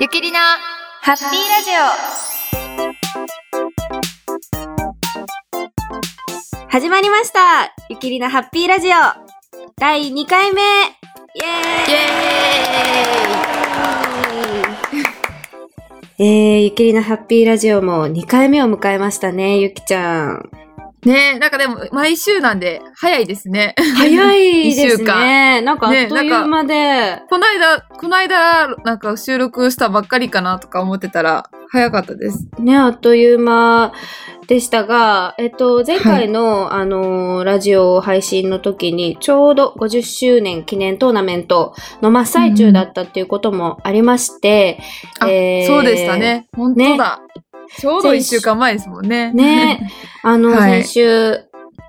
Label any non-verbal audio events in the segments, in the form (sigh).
ゆきりなハッピーラジ始まりました。ゆきりなハッピーラジオ。第2回目。イエーイ。(laughs) えー、ゆきりなハッピーラジオも2回目を迎えましたね、ゆきちゃん。ねえ、なんかでも毎週なんで早いですね。早いです一週ね。なんかあっという間で、この間、この間、なんか収録したばっかりかなとか思ってたら早かったです。ね、あっという間でしたが、えっと、前回の、あのーラジオ配信の時に、ちょうど50周年記念トーナメントの真っ最中だったっていうこともありまして、あ、えーそうでしたね。本当だ。ちょうど一週間前ですもんね。ね、(laughs) あの、はい先週、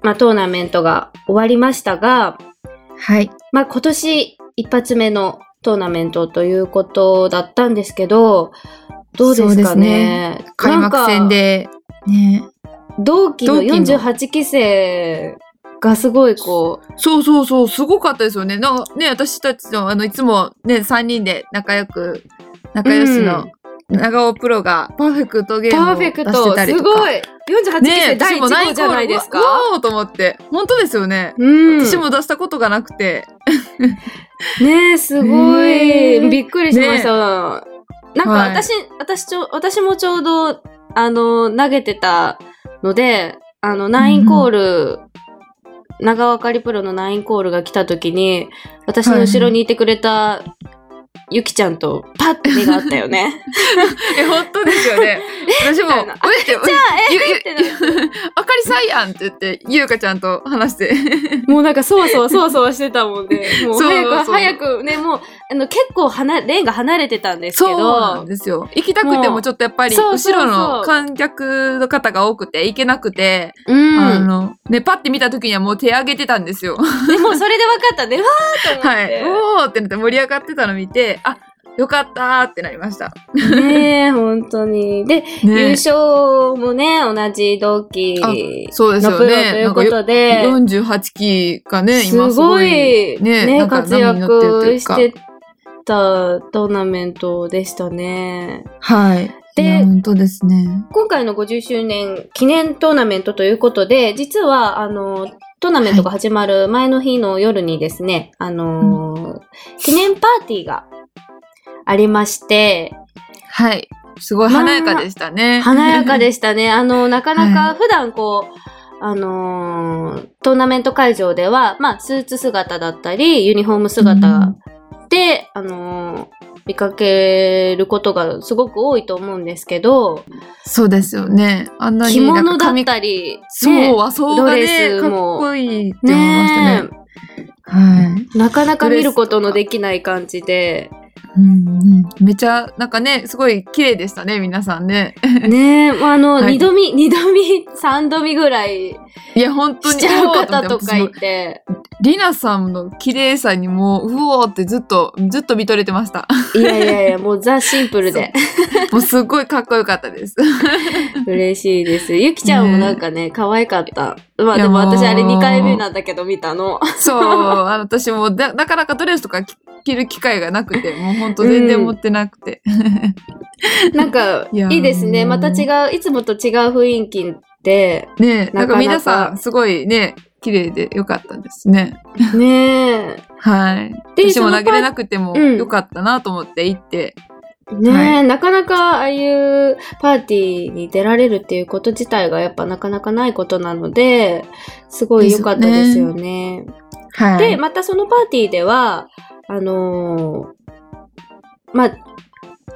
まあ、トーナメントが終わりましたが、はい。まあ、今年一発目のトーナメントということだったんですけど、どうですかね？開幕戦で、ね。同期の48期生がすごいこう、そうそうそう、すごかったですよね。なんかね、私たちの、あの、いつもね、3人で仲良く、仲良しの長尾プロがパーフェクトゲームを出パーフェクしてト、たりとか。すごい !48 期生第1号じゃないですか？わおーと思って。本当ですよね。うん。私も出したことがなくて。ねえ、すごい、びっくりしました。なんかはい私、私ちょ、私もちょうど、あの、投げてたので、あの、ナインコール、長尾あかりプロのナインコールが来た時に、私の後ろにいてくれた、ゆきちゃんとパッて目があったよね。(laughs) え、本当ですよね。(laughs) 私も、えじゃあ、えってさんやんって言って、ゆうかちゃんと話して。もうなんかそわそわそわそわしてたもんで、もう早く早くね、もう、あの、結構離、レーンが離れてたんですけそうなんど、ですよ。行きたくてもちょっとやっぱり、後ろの観客の方が多くて行けなくて、うん。あの、ね、パッて見た時にはもう手挙げてたんですよ。でもそれで分かったね、わーと思って。はい。おーってなって盛り上がってたの見て、あ、よかったーってなりました。ねえ、本当に。で、優ね勝もね、同じ同期あそうですのプロと。いうことで、48期がね、今すごい、い、ねね、活躍してたトーナメントでしたね。はい。で本当ですね。今回の50周年記念トーナメントということで、実は、あの、トーナメントが始まる前の日の夜にですね、あの、記念パーティーがありまして、はい。すごい華やかでしたね。華やかでしたね。(laughs) あの、なかなはか普段こう、あのートーナメント会場では、まあ、スーツ姿だったり、ユニフォーム姿で、あのー見かけることがすごく多いと思うんですけど、そうですよね。あんなに着物だっ髪たり、そう、ね和装がドレね、かっこいいって思いましたね。ねはい。えなかなか見ることのできない感じで、うんうん、めちゃ、なんかね、すごい綺麗でしたね、皆さんね。ねああの、はい二度見、二度見、三度見ぐらいいや、本当に。しちゃう方とかいて、リナさんの綺麗さにもう、うおーってずっと、ずっと見とれてました。いやいやいや、(laughs) もうザ・シンプルで。もうすっごいかっこよかったです。(laughs) 嬉しいです。ゆきちゃんもなんかね、可愛かった。まあでも私あれ2回目なんだけど見たの。そう、あの私もだ、なかなかドレスとか着着る機会がなくて、(laughs) もうほんと全然持ってなくて。なんか、いいいですね。また違う、いつもと違う雰囲気で、ねなんか皆さん、すごいね、綺麗でよかったですね。ねはい。で私もげれなくてもうんよかったなと思って行って。え、ねえ、はなかなかああいうパーティーに出られるっていうこと自体がやっぱなかなかないことなので、すごい良かったですよね。はで、またそのパーティーでは、あのーまあ、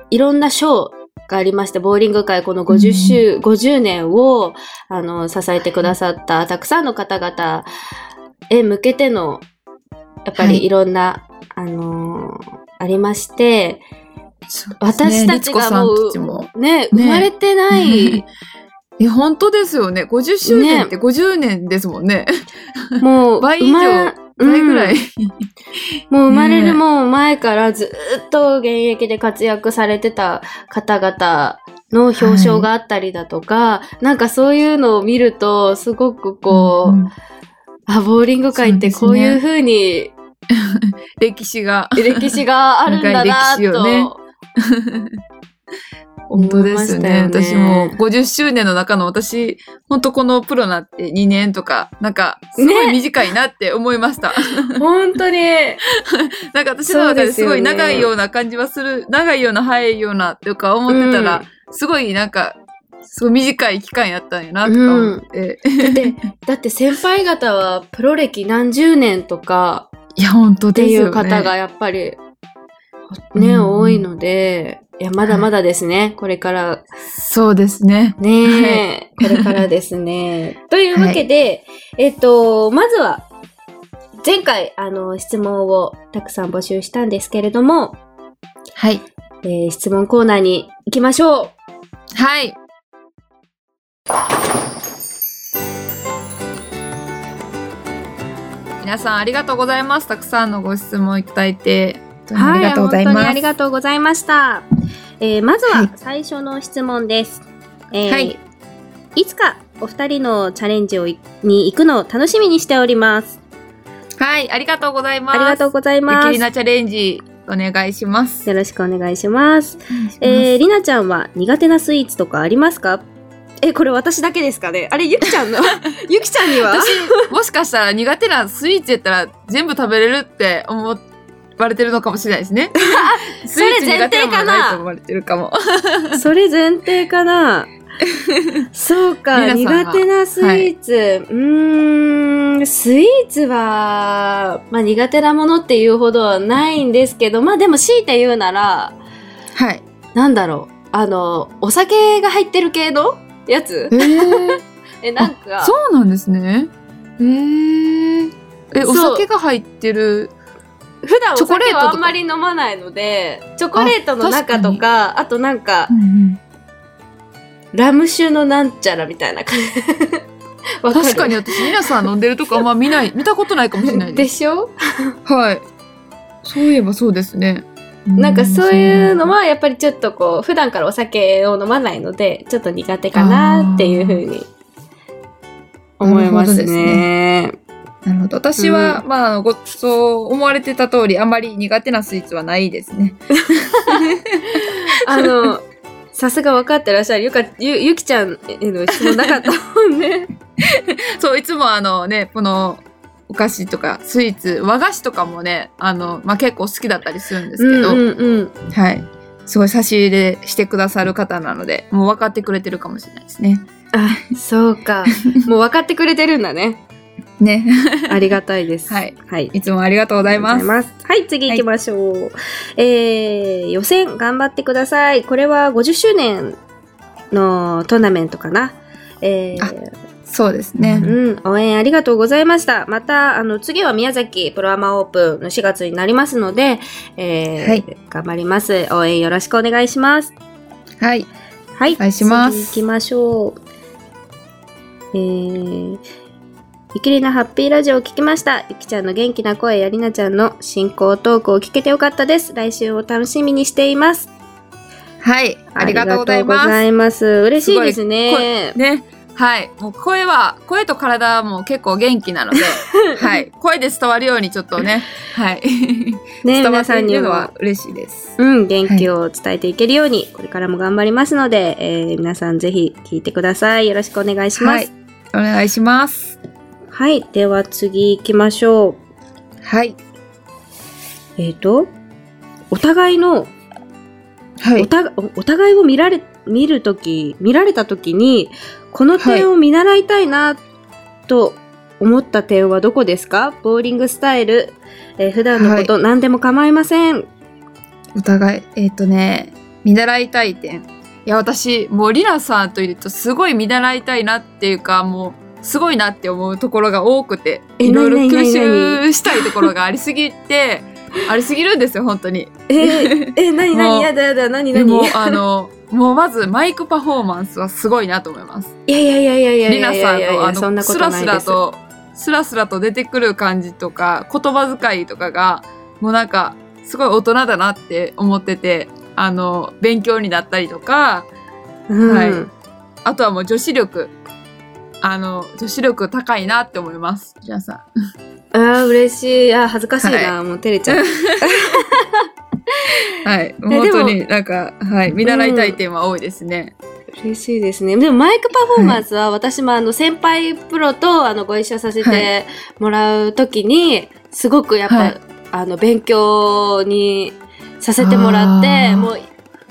いろんな賞がありまして、ボーリング界この50周、50年を、あの、支えてくださったたくさんの方々へ向けての、やっぱはい。りいろんな、あのーありまして、そう私たちがもうも。ね、生まれてない、(laughs) いや、本当ですよね。50周年って50年ですもんね。もう、(laughs) 倍以上生ま倍ぐらい。(laughs) もう生まれるもう前からずっと現役で活躍されてた方々の表彰があったりだとか、なんかそういうのを見ると、すごくこう、んんあ、ボーリング界ってこういう風に (laughs) 歴史が。歴史があるんだな (laughs) 長い歴史をね。と本当ですね。思いました私もよね50周年の中の私、本当このプロなって2年とか、なんか、すごいね短いなって思いました。(laughs) 本当に。(laughs) なんか私の中ですごい長いような感じはする、長いような早いようなとか思ってたら、すごいなんか、すごい短い期間やったんやなとか思って。だって、だって先輩方はプロ歴何十年とかいや、本当っていですよね。う方がやっぱり、うんね、多いので、いや、まだまだですね。これから、そうですね。ね、これからですね。(laughs) というわけで、えっと、まずは、前回、あの、質問をたくさん募集したんですけれども、はい。えー質問コーナーに行きましょう。はい。皆さんありがとうございます。たくさんのご質問いただいて、本当にありがとうございます。本当にありがとうございました。えーまずははい最初の質問です。えーはいいつかお二人のチャレンジをいに行くのを楽しみにしております。はい、ありがとうございます。ありがとうございゆます。きりなチャレンジ、お願いします。よろしくお願いします。ええー、りなちゃんは苦手なスイーツとかありますか？え、これ私だけですかね？あれ、ゆきちゃんの？(laughs) ゆきちゃんには？私、もしかしたら苦手なスイーツやったら全部食べれるって思われてるのかもしれないですね。(laughs) スイーツ苦手な思われてるかも。(laughs) それ前提かな (laughs) そうか、苦手なスイーツ。うーん、スイーツは、まあ苦手なものっていうほどはないんですけど、まあでも強いて言うなら、はい。なんだろう、あの、お酒が入ってる系のやつ？えー、え、なんか、そうなんですね。えー、え、おそう酒が入ってる。普段お酒はあんまり飲まないので、チョコレートの中とか、あとなんか、ラム酒のなんちゃらみたいな感じ。(laughs) わる？確かに私、皆さん飲んでるとこあんま見ない、見たことないかもしれないで。ですしょ？はい。そういえばそうですね。なんかそういうのはやっぱりちょっとこう普段からお酒を飲まないのでちょっと苦手かなっていうふうに思いますね。なるほど。私は、まああの、ご、そう思われてた通り、あんまり苦手なスイーツはないですね。(laughs) あのさすが分かってらっしゃるゆかゆゆきちゃんへの質問なかったもんね。(laughs) そう、いつもあのね、この、お菓子とかスイーツ、和菓子とかもね、あの、まあ、結構好きだったりするんですけど、うんうんうん、はい。すごい差し入れしてくださる方なので、もう分かってくれてるかもしれないですね。あそうかもう分かってくれてるんだね。ね。ありがたいです。はい。はいいつもありがとうございます。す。はい、次行きましょう。えー、予選頑張ってください。これは50周年のトーナメントかな。えあー、そうですね。うん、応援ありがとうございました。また、あの、次は宮崎プロアマオープンの4月になりますので、えーはい頑張ります。応援よろしくお願いします。はい。はい。お願いします次行きましょう。えー、ゆきりなハッピーラジオを聞きました。ゆきちゃんの元気な声やりなちゃんの進行トークを聞けてよかったです。来週を楽しみにしています。はい。ありがとうございありがとうごます。ざいます。嬉しいですね。ね。はい。もう声は、声と体も結構元気なので、(laughs) はい。声で伝わるようにちょっとね、はい。ね、(laughs) 皆さんにはも、嬉しいです。うん、元気を伝えていけるように、これからも頑張りますので、えー皆さんぜひ聞いてください。よろしくお願いします。はい。お願いします。はい。では次行きましょはい。う。えっ、と、お互いのはい。おたおお互いを見られ見るとき見られたときにこの点を見習いたいなと思った点はどこですか？ボーリングスタイル、えー普段のこと、何でも構いませんお互い、えっ、とね、見習いたい点。いや、私、もうリナさんといるとすごい見習いたいなっていうか、もう、すごいなって思うところが多くて、えいろいろ吸収したいところがありすぎて、ありすぎるんですよ、本当に。えー、え何もう何やだやだ何何？でも、あの、もうまずマイクパフォーマンスはすごいなと思います。いやいやいやいやいやいやいさんのあやいやそんなの、こスラスとないですラと、スラスラと出てくる感じとか、言葉遣いとかが、もうなんか、すごい大人だなって思ってて、あの、勉強になったりとか、うんはいあとはもう女子力。あの、女子力高いなって思います。皆さん。(laughs) あー嬉しいあー恥ずかしいな、はもう照れちゃう (laughs) はい。(laughs) で本当になんか、はい。見習いたい点は多いですね。嬉しいですね。でもマイクパフォーマンスは私もあの先輩プロとあのご一緒させはてもらうときに、すごくやっぱ、はいあの勉強にさせてもらって、もう、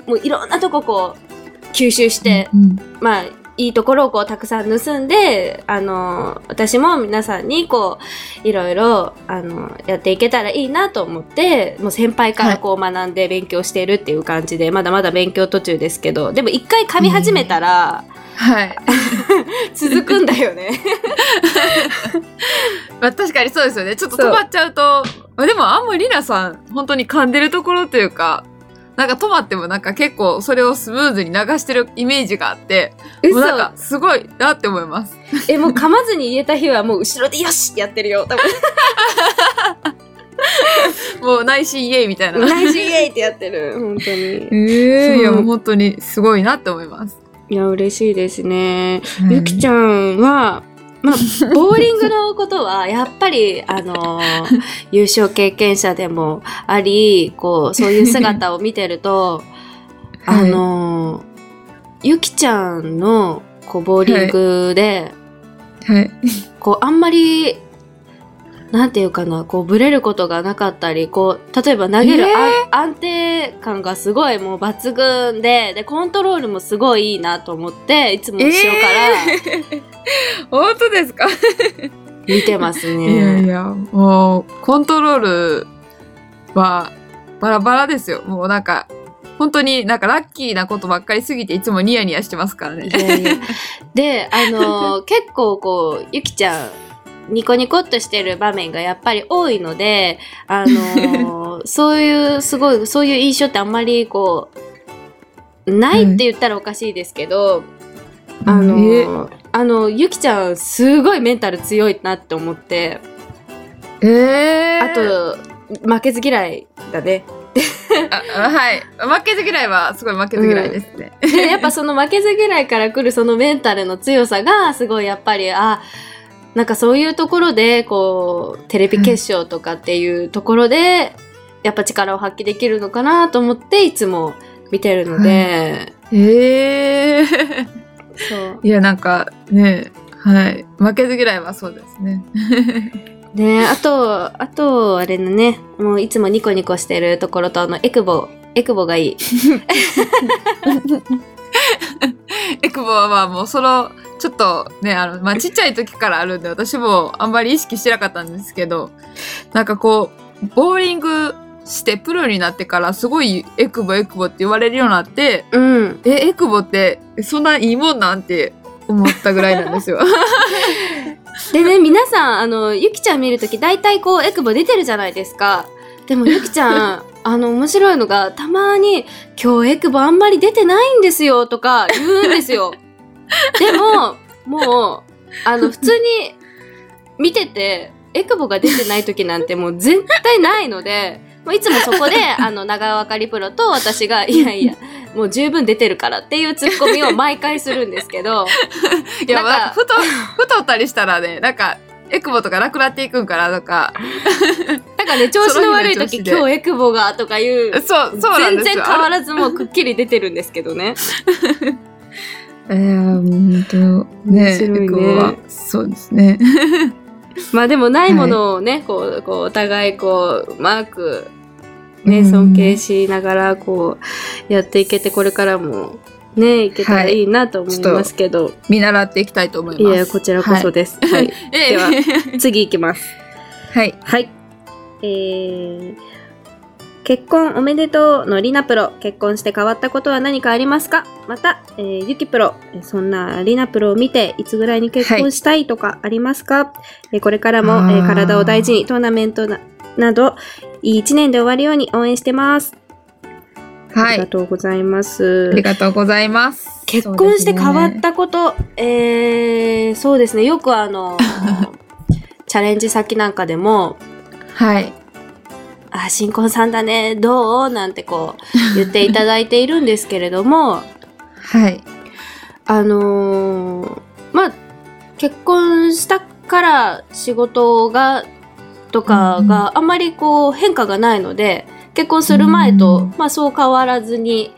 もういろんなとここう吸収して、うんまあ、いいところをこうたくさん盗んで、あの、私も皆さんにこう、いろいろ、あの、やっていけたらいいなと思って、もう先輩からこう学んで勉強しているっていう感じで、まだまだ勉強途中ですけど、でも一回噛み始めたら、はい。(laughs) 続くんだよね。(laughs) まあ確かにそうですよね。ちょっと止まっちゃうと、まあでもあんまりりなさん、本当に噛んでるところというか、なんか止まってもなんか結構それをスムーズに流してるイメージがあって、もうなんかすごいなって思います。(laughs) え、もう噛まずに言えた日はもう後ろでよしってやってるよ。多分、(laughs) もう内心イエイみたいな。内心イエイってやってる。本当に。(laughs) ええいやもう本当にすごいなって思います。いや、嬉しいですね。はいゆきちゃんは、まあ、ボーリングのことは、やっぱり、あのー優勝経験者でもあり、こう、そういう姿を見てると、(laughs) あのーゆきちゃんの、こう、ボーリングで、はい。こう、あんまり、なんていうかな、こう、ブレることがなかったり、こう、例えば投げる、えー？あ安定感がすごいもう抜群で、で、コントロールもすごいいいなと思って、いつも後ろから (laughs) 本当ですか、(laughs) 見てますいやいね。や、もうコントロールはバラバラですよ。もうなんか、本当になんかラッキーなことばっかりすぎていつもニヤニヤしてますからねい。やいや。で、あのー (laughs) 結構こう、ゆきちゃん、ニコニコっとしてる場面がやっぱり多いので、あのー (laughs) そういう、すごい、そういう印象ってあんまりこう、ないって言ったらおかしいですけど、あのーあの、ゆきちゃん、すごいメンタル強いなって思って、ええあと、負けず嫌いだね。はい。負けず嫌いはすごい負けず嫌いですね。で、やっぱその負けず嫌いから来るそのメンタルの強さが、すごいやっぱり、あ、なんかそういうところで、こう、テレビ決勝とかっていうところで、やっぱ力を発揮できるのかなと思って、いつも見てるので、ええそう。いや、なんかね、はい。負けず嫌いはそうですね。ねあと、あと、あれのね、もういつもニコニコしてるところと、あの、エクボ、エクボがいい。(laughs) (laughs) エクボはもうその、ちょっとね、あの、まあ、ちっちゃい時からあるんで、私もあんまり意識してなかったんですけど、なんかこう、ボーリングしてプロになってからすごいエクボエクボって言われるようになって、うん。え、エクボってそんないいもんなんて思ったぐらいなんですよ。でね、皆さん、あの、ゆきちゃん見るとき、大体こう、エクボ出てるじゃないですか。でも、ゆきちゃん、(laughs) あの、面白いのが、たまに、今日エクボあんまり出てないんですよ、とか言うんですよ。(laughs) でも、もう、あの、普通に見てて、エクボが出てない時なんてもう絶対ないので、もういつもそこで、あの、長尾かりプロと私が、いやいや、もう十分出てるからっていうツッコミを毎回するんですけど、(laughs) いや、なんかなんか、ふと、太ったりしたらね、なんか、エクボとかなくなっていくんかなとか、なんかね、調子の悪い時、今日エクボがとかいう、そう、そう全。然変わらずもうくっきり出てるんですけどね。(laughs) えー、本当ね、ねエクボは、そうですね。(laughs) まあでもないものをね、こう、こう、お互いこう、うまく、ね、うん尊敬しながら、こう、やっていけて、これからも、ね、いけたらいいなと思いますけど、見習っていきたいと思います。いや、こちらこそです。はい。えではえ次いきます。(laughs) はい。はい。えー、結婚おめでとうのりなプロ。結婚して変わったことは何かありますか？また、えー、ゆきプロ。えーそんなりなプロを見て、いつぐらいに結婚したいとかありますか、えーこれからも、えー体を大事にトーナメントななど、いい一年で終わるように応援してます。あはい。りがとうございます。ありがとうございます。結婚して変わったこと、えー、そうですね。よくあの、(laughs) チャレンジ先なんかでも、はい。あ、新婚さんだね、どう？なんてこう、言っていただいているんですけれども、はい。あのーまあ、結婚したから仕事が、とかがあんまりこう変化がないので、結婚する前うとん、まあそう変わらずに、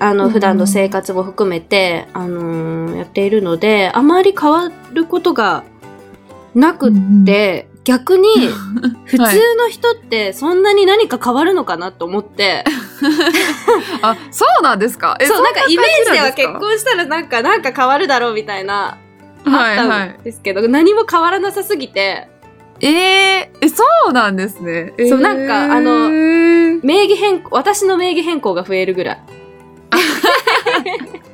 あの、うん普段の生活も含めて、あのーやっているので、あまり変わることがなくって、逆に、(laughs) 普通の人ってそんなに何か変わるのかなと思って、(laughs) あ、そうなんですか？えそう、なんかイメージでは結婚したらなんか、なんか変わるだろうみたいな、じなんですかはいあはい。ったんですけど、何も変わらなさすぎて、えー、え、そうなんですね。そうなんかあのの、名義変更、私の名義変更が増えるぐらい。(laughs)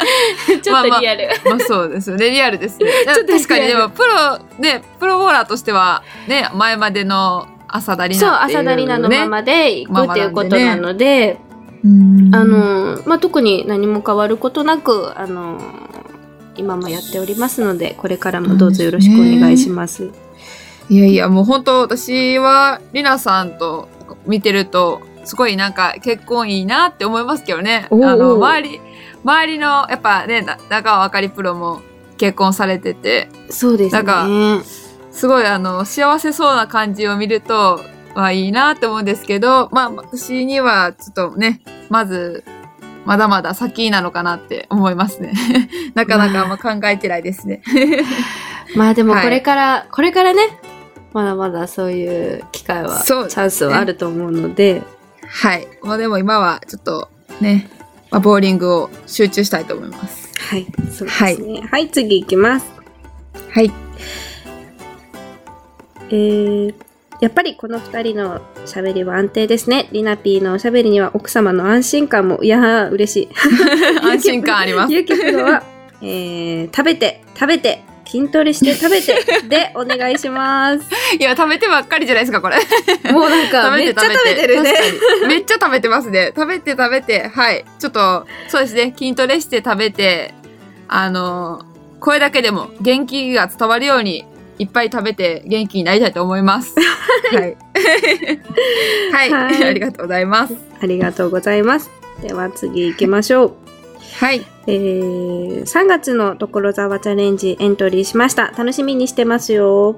(laughs) ちょっとリアル。まあそうですよね。リアルですね。(laughs) ちょっと確かにでもプロ、ね、プロボーラーとしては、ね、前までの朝ダリそう、ナっていう、ね。朝ダリナのままで行くっていうことなので、うんあ、の、まあ、特に何も変わることなく、あの、今もやっておりますので、これからもどうぞよろしくお願いします。いやいや、もう本当私は、りなさんと見てると、すごいなんか結婚いいなって思いますけどね。あの、周り、周りの、やっぱね、な中尾あかりプロも結婚されてて、そうですね。なんすごいあの、幸せそうな感じを見ると、まあいいなって思うんですけど、まあ私にはちょっとね、まず、まだまだ先なのかなって思いますね。(laughs) なかなかあんま考えてないですね。まあでもはいこれから、これからね、まだまだそういう機会は、チャンスはあると思うので、はい。まあでも今はちょっとね、まあ、ボーリングを集中したいと思います。はい、そうですね。はい、次行きます。はい。えー、やっぱりこの二人の喋りは安定ですね。リナピーのおしゃべりには奥様の安心感も、いやー、嬉しい。(laughs) 安心感あります。ゆうきプロは、えー、食べて、食べて、筋トレして食べて (laughs) でお願いします。いや、食べてばっかりじゃないですか、これ。もうなんか、めってちゃ食べてるね。めっちゃ食べてますね。食べて食べて。はい。ちょっと、そうですね。筋トレして食べて、あの、これだけでも元気が伝わるように、いっぱい食べて元気になりたいと思います。(laughs) はい。はい。はい (laughs) ありがとうございます。ありがとうございます。では次行きましょう。はい。えー、3月の所沢チャレンジエントリーしました。楽しみにしてますよ。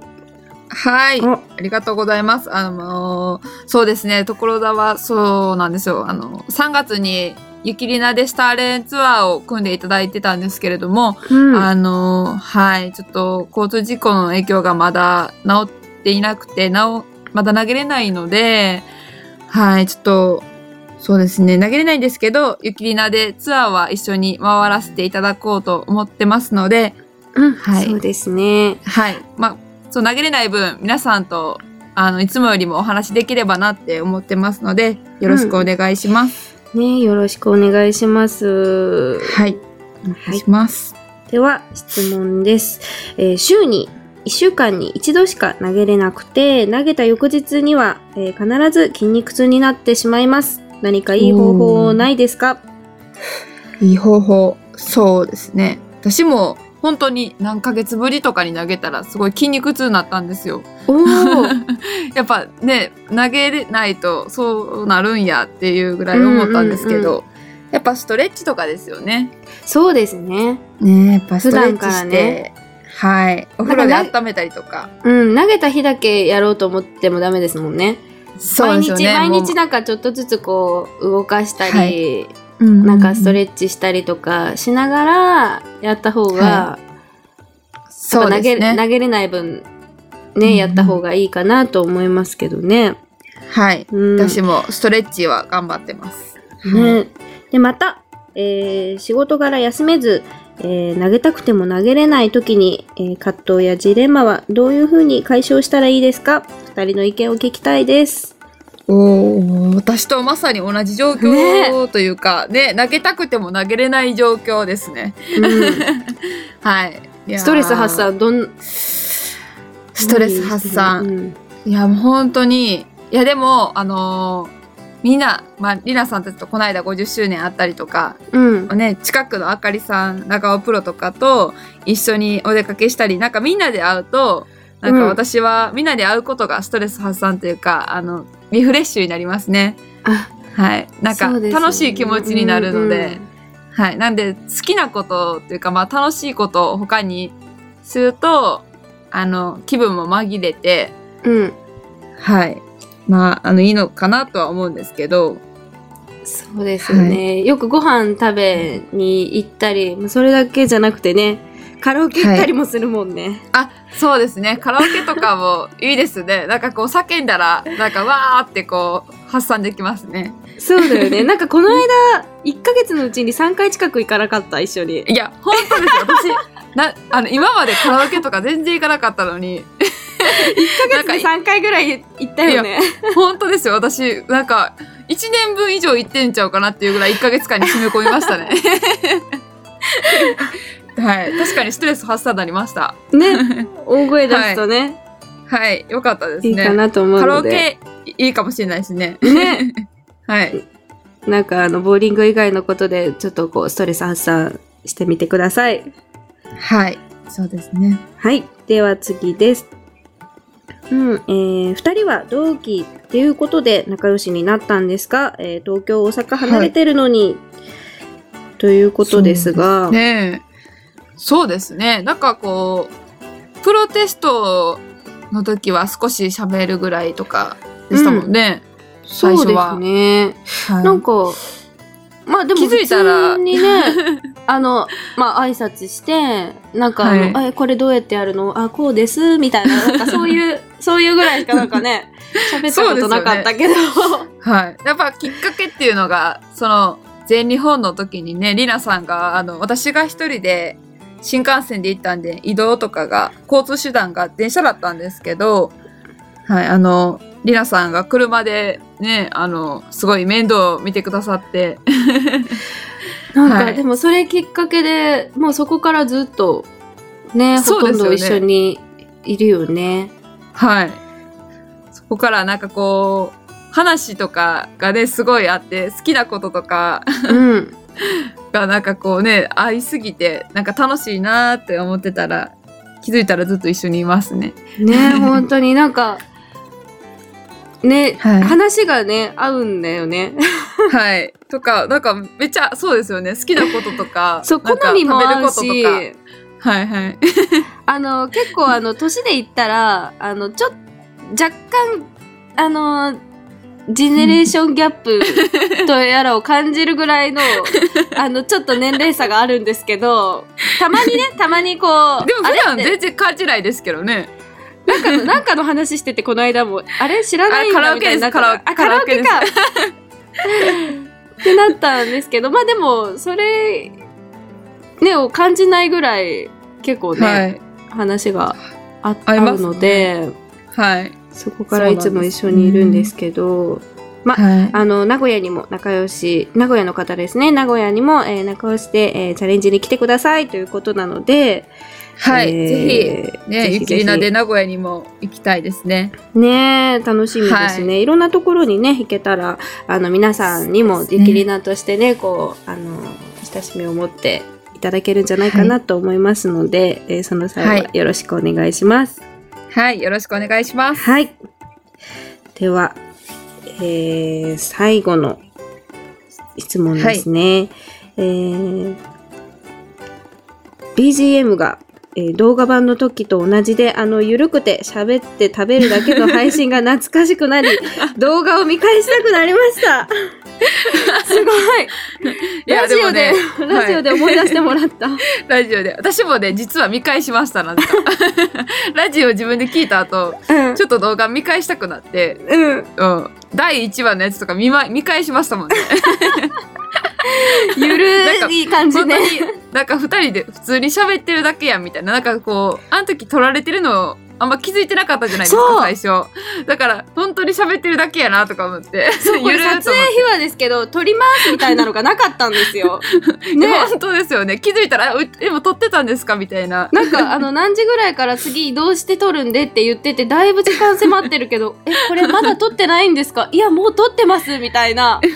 はい。おありがとうございます。あのーそうですね、所沢、そうなんですよ。あの、3月に、ゆきりなでスターレーンツアーを組んでいただいてたんですけれども、うんあのーはい、ちょっと交通事故の影響がまだ治っていなくて、なお、まだ投げれないので、はい、ちょっと、そうですね、投げれないんですけど、ゆきりなでツアーは一緒に回らせていただこうと思ってますので、うん、はいそうですね。はい。まあ、そう、投げれない分、皆さんと、あの、いつもよりもお話できればなって思ってますので、よろしくお願いします。ねよろしくお願いします。はい。お願いします。では、質問です。えー週に1週間に一度しか投げれなくて、投げた翌日には、えー必ず筋肉痛になってしまいます。何かいい方法ないですか？いい方法。そうですね。私も、本当に何ヶ月ぶりとかに投げたら、すごい筋肉痛になったんですよ。(laughs) やっぱね、投げれないとそうなるんやっていうぐらい思ったんですけど、うんやっぱストレッチとかですよね。そうですね。ねやっぱストレッチして、ねはい。お風呂で温めたりとか。うん、投げた日だけやろうと思ってもダメですもんね。そうですよね。毎日、なんかちょっとずつこう、動かしたり、はうんなんかストレッチしたりとかしながらやった方が、はそやっぱ投げうですね。投げれない分、うんね、やった方がいいかなと思いますけどね。はい。うん、私もストレッチは頑張ってます。ね。で、また、えー仕事柄休めず、えー投げたくても投げれない時に、えー葛藤やジレンマはどういうふうに解消したらいいですか？二人の意見を聞きたいです。おー私とまさに同じ状況というか、ね投げたくても投げれない状況ですね。うん (laughs) はい。ストレス発散、どん、ストレス発散。うんいや、もう本当に。いや、でも、あのーみんな、まあ、りなさんたちとこの間50周年あったりとか、うん。ね、近くのあかりさん、長尾プロとかと一緒にお出かけしたり、なんかみんなで会うと、なんかうん私はみんなで会うことがストレス発散というか、あの、リフレッシュになりますね。あ、はい。なんか楽しい気持ちになるので、うんはい。なんで好きなことっていうか、まあ楽しいことを他にすると、あの、気分も紛れて、うん。はい。まあ、あの、いいのかなとは思うんですけど、そうですよね。よくご飯食べに行ったり、まあそれだけじゃなくてね、カラオケ行ったりもするもんね。あ、そうですね。カラオケとかもいいですね。(laughs) なんかこう叫んだら、なんかわーってこう発散できますね。そうだよね。(laughs) なんかこの間、1ヶ月のうちに3回近く行かなかった、一緒に。いや、本当ですよ。私、な、あの、今までカラオケとか全然行かなかったのに、1ヶ月で3回ぐらい行ったよね。本当ですよ。私、なんか、1年分以上行ってんちゃうかなっていうぐらい1ヶ月間に詰め込みましたね。(laughs) はい。確かにストレス発散になりました。ね。(laughs) 大声出すとね、はい。よかったですね。いいかなと思うカラオ。ケいいかもしれないですね。ね。(laughs) はい。なんかあの、ボーリング以外のことで、ちょっとこう、ストレス発散してみてください。はい。そうですね。はい。では次です。うん、えー、二人は同期っていうことで仲良しになったんですが、えー東京、大阪離れてるのに、ということですが、ねえ。そうですね。なんかこう、プロテストの時は少し喋るぐらいとかでしたもんね。最そうで初は。すね。はいなんか、まあでも気づいたらにね、(laughs) あの、まあ挨拶して、なんかあの、はい。え、これどうやってやるの？あ、こうです、みたいな、なんかそういう、(laughs) そういうぐらいしかなんかね、喋ったことなかったけど。はい。やっぱきっかけっていうのが、その、全日本の時にね、りなさんが、あの、私が一人で新幹線で行ったんで、移動とかが、交通手段が電車だったんですけど、はい、あの、りなさんが車でね、あの、すごい面倒を見てくださって、(laughs) なんか、はいでもそれきっかけで、もうそこからずっと、ね、ねとんど一緒にいるよね。はい。そこからなんかこう、話とかがね、すごいあって、好きなこととかうん。(laughs) がなんかこうね、合いすぎて、なんか楽しいなーって思ってたら、気づいたらずっと一緒にいますね。ね、本当になんか、ね、はい話がね、合うんだよね。はい。とか、なんかめっちゃそうですよね。好きなこととか、(laughs) そう、好みも合う食べるし。はいはい。(laughs) あの、結構あの、年で言ったら、あの、ちょっ、若干、あの、ジェネレーションギャップとやらを感じるぐらいの、(laughs) あの、ちょっと年齢差があるんですけど、たまにね、たまにこう、でも普段全然感じないですけどね。なんかの、なんかの話してて、この間も、あれ知らないんだあカラオケですみたいになカカラオケラオケか。ってなったんですけど、まあでも、それ、ね、を感じないぐらい、結構ね、はい。話があ合いますね合うので、はい。そこからいつも一緒にいるんですけど、まはい。あの、名古屋にも仲良し、名古屋の方ですね、名古屋にも、えー仲良しで、えーチャレンジに来てくださいということなので、はい。えーぜひ、ね、ゆきりなで名古屋にも行きたいですね。ねえ、楽しみですね。、はいろんなところにね、行けたら、あの、皆さんにも、ゆきりなとしてね、こう、あの、親しみを持っていただけるんじゃないかなと思いますので、えーその際ははいよろしくお願いします。はい。よろしくお願いします。はい。では、えー、最後の質問ですね。えー、BGM が、えー動画版の時と同じで、あの、ゆるくて喋って食べるだけの配信が懐かしくなり、(laughs) 動画を見返したくなりました。すごいいや (laughs) ラジオで、でもねラジオで思い出してもらった。(laughs) ラジオで。私もね、実は見返しました、なんか。ラジオ自分で聞いた後、うんちょっと動画見返したくなって、うん。うん。第1話のやつとか見,、ま、見返しましたもんね。ゆるい感じで本当。に、なんか二人で普通に喋ってるだけやんみたいな。なんかこう、あの時撮られてるのあんま気づいてなかったじゃないですか、最初。だから、本当に喋ってるだけやなとか思って。そう、(laughs) これ撮影秘話ですけど、撮りますみたいなのがなかったんですよ。(laughs) ねね、本当ですよね。気づいたら、うでも撮ってたんですかみたいな。なんか、あの、何時ぐらいから次移動して撮るんでって言ってて、だいぶ時間迫ってるけど、(laughs) え、これまだ撮ってないんですか？いや、もう撮ってますみたいな。え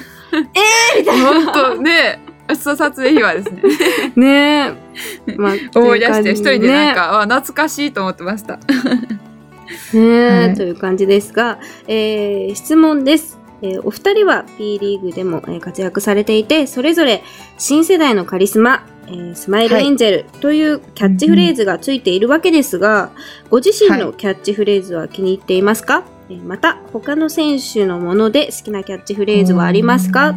ーみたいな。本当ね、そう撮影秘話ですね。(laughs) ねえ。まあ、(laughs) 思い出して、一人でなんねか、あ懐かしいと思ってました。ねえ、はいという感じですが、えー質問です。えーお二人は P リーグでも、えー活躍されていて、それぞれ新世代のカリスマ、えースマイルエンジェルというキャッチフレーズがついているわけですが、ご自身のキャッチフレーズは気に入っていますか、えーまた、他の選手のもので好きなキャッチフレーズはありますか？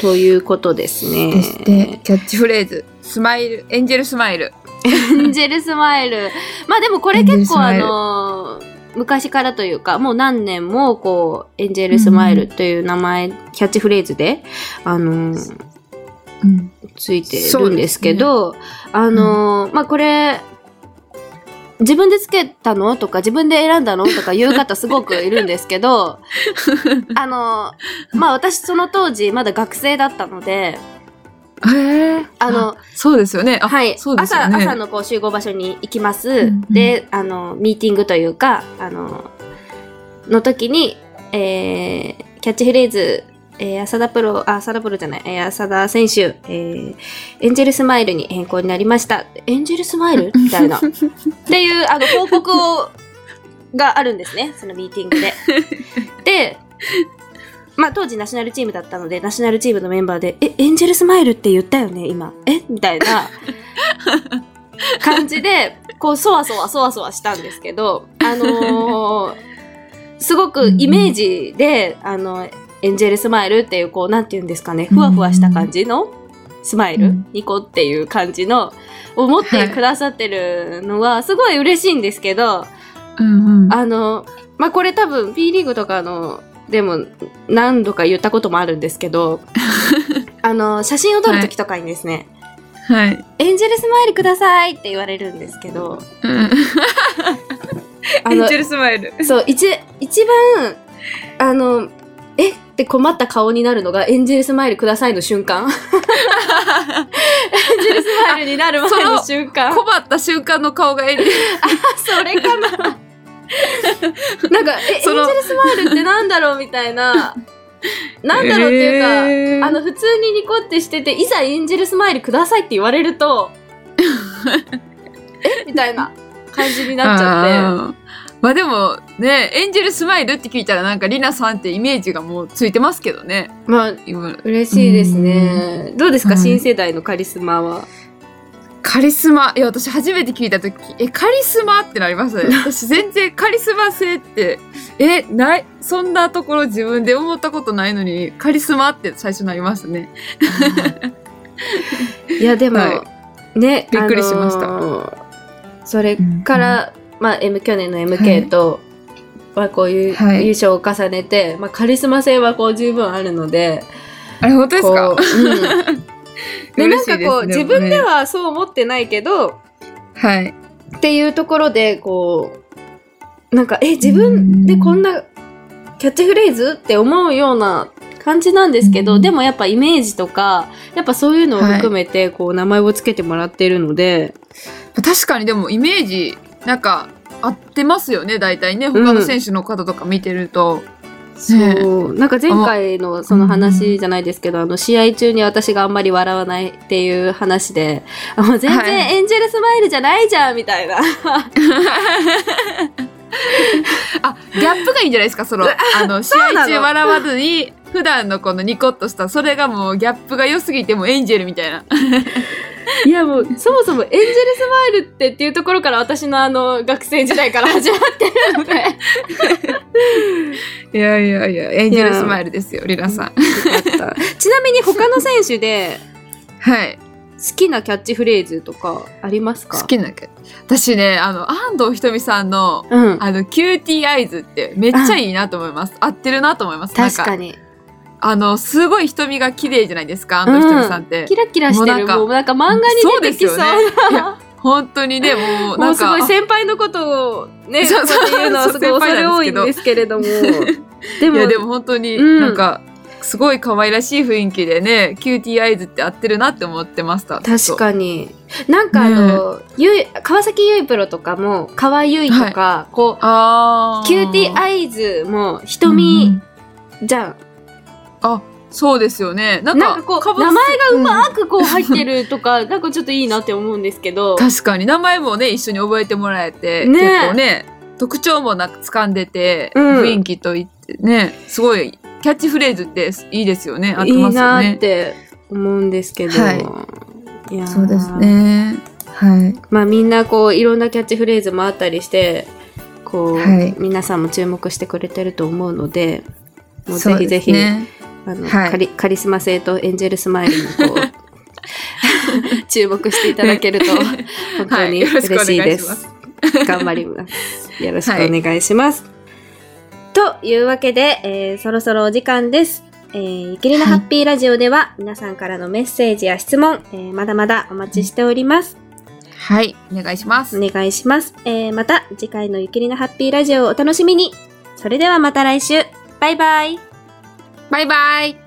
ということですね。でして、キャッチフレーズ、スマイル、エンジェルスマイル。エンジェルスマイル。(laughs) まあでもこれ結構あのー昔からというか、もう何年もこう、エンジェルスマイルという名前、キャッチフレーズで、あのーうん。ついてるんですけど、あのーまあこれ、自分でつけたの？とか自分で選んだの？とか言う方すごくいるんですけど、(laughs) あのーまあ私その当時まだ学生だったので、へえ。あの、そうですよね。あはい、そうですよ朝、ね。朝のこう集合場所に行きます。うんうんで、あの、ミーティングというか、あの、の時に、えー、キャッチフレーズ、えー、浅田プロ、あ、浅田プロじゃない、えー、浅田選手、えー、エンジェルスマイルに変更になりました。エンジェルスマイルみたいな。(laughs) っていう、あの、報告を、があるんですね。そのミーティングで。(laughs) で、まあ当時ナショナルチームだったので、ナショナルチームのメンバーで、え、エンジェルスマイルって言ったよね、今。え？みたいな感じで、こう、そわそわそわそわしたんですけど、あのーすごくイメージで、あの、エンジェルスマイルっていう、こう、なんて言うんですかね、ふわふわした感じのスマイル、うんニコっていう感じの、を持ってくださってるのは、すごい嬉しいんですけど、うんうん。あの、まあ、これ多分 P リーグとかの、でも何度か言ったこともあるんですけど、(laughs) あの、写真を撮るときとかにですね、はい。エンジェルスマイルくださいって言われるんですけど、うんエンジェ、ルスマイル。そう、一、一番、あの、え？って困った顔になるのがエンジェルスマイルくださいの瞬間。エンジェルスマイルになる前の瞬間。困った瞬間の顔がエンジェル (laughs) それかななんか、え、エンジェルスマイルってなんだろうみたいな。なんだろうっていうか、えーあの、普通にニコってしてて、いざエンジェルスマイルくださいって言われると、(laughs) え？みたいな感じになっちゃって。まあでもね、エンジェルスマイルって聞いたらなんかリナさんってイメージがもうついてますけどね。まあ、今嬉しいですね。どうですか、はい新世代のカリスマは。カリスマ。いや、私初めて聞いたとき、え、カリスマってなりますね。(laughs) 私全然カリスマ性って、え、ない、そんなところ自分で思ったことないのに、カリスマって最初なりますね。いや、でも、はね、びっくりしましたあのーそれから、まあ、M、去年の MK と、まあ、こういうはい。優勝を重ねて、まあ、カリスマ性はこう十分あるので、あれ、本当ですか？こう、うん。(laughs) で、なんかこう、自分ではそう思ってないけど、はい。っていうところで、こう、なんか、え、自分でこんなキャッチフレーズって思うような感じなんですけど、うん。でもやっぱイメージとか、やっぱそういうのを含めて、こう、名前をつけてもらってるので、確かにでもイメージ、なんか、合ってますよね、大体ね。他の選手の方とか見てると。ねそう、なんか前回のその話じゃないですけど、あの、試合中に私があんまり笑わないっていう話で、あもう全はい然エンジェルスマイルじゃないじゃんみたいな。(laughs) あ、ギャップがいいんじゃないですか、その、(laughs) あの、試合中笑わずに、(laughs) 普段のこのニコッとした、それがもうギャップが良すぎてもうエンジェルみたいな。いやもう、そもそもエンジェルスマイルってっていうところから私のあの、学生時代から始まってるので。(laughs) いやいやいや、 Angel Smile ですよ、リラさん。ちなみに他の選手ではい。好きなキャッチフレーズとかありますか？好きなけ私ね、あの、安藤ひとみさんの、うん。あの、 Cutie Eyes ってめっちゃいいなと思います。合ってるなと思います。確かに。あの、すごい瞳が綺麗じゃないですか、安藤ひとみさんって。キラキラしてる。もうなんかもうなんか漫画に出てきそうそう。本当にね、(laughs) もなんかうすごい、先輩のことをね、(laughs) そうそうのはすごい恐れ多いんですけれども。でも、でも本当にうんなんか、すごい可愛らしい雰囲気でね、 Cutie Eyes って合ってるなって思ってました。確かに。なんかあの、ゆい川崎ゆいプロとかも、川ゆいとか、こあう、 Cutie Eyes も瞳じゃん。あ、そうですよね。なんか、こう、名前がうまくこう入ってるとか、なんかちょっといいなって思うんですけど。確かに名前もね、一緒に覚えてもらえて、ね結構ね、特徴もなんか掴んでて、うん雰囲気といってね、すごい、キャッチフレーズっていいですよね。合っていいますよなっね。て思うんですけど。はいいやーそうです。ね。はい。まあみんなこういろんなキャッチフレーズもあったりして、こう、はい皆さんも注目してくれてると思うので、もうぜひぜひ、ねあの、はいカリカリスマ性とエンジェルスマイルにこう、(laughs) 注目していただけると、(laughs) 本当はいに嬉しいです。いします頑張ります。よろしくお願いします。というわけで、えーそろそろお時間です。えーゆきりのハッピーラジオでは、皆さんからのメッセージや質問、えーまだまだお待ちしております。はいお願いしますお願いします。えーまた次回のゆきりのハッピーラジオをお楽しみに。それではまた来週。バイバイ。バイバイ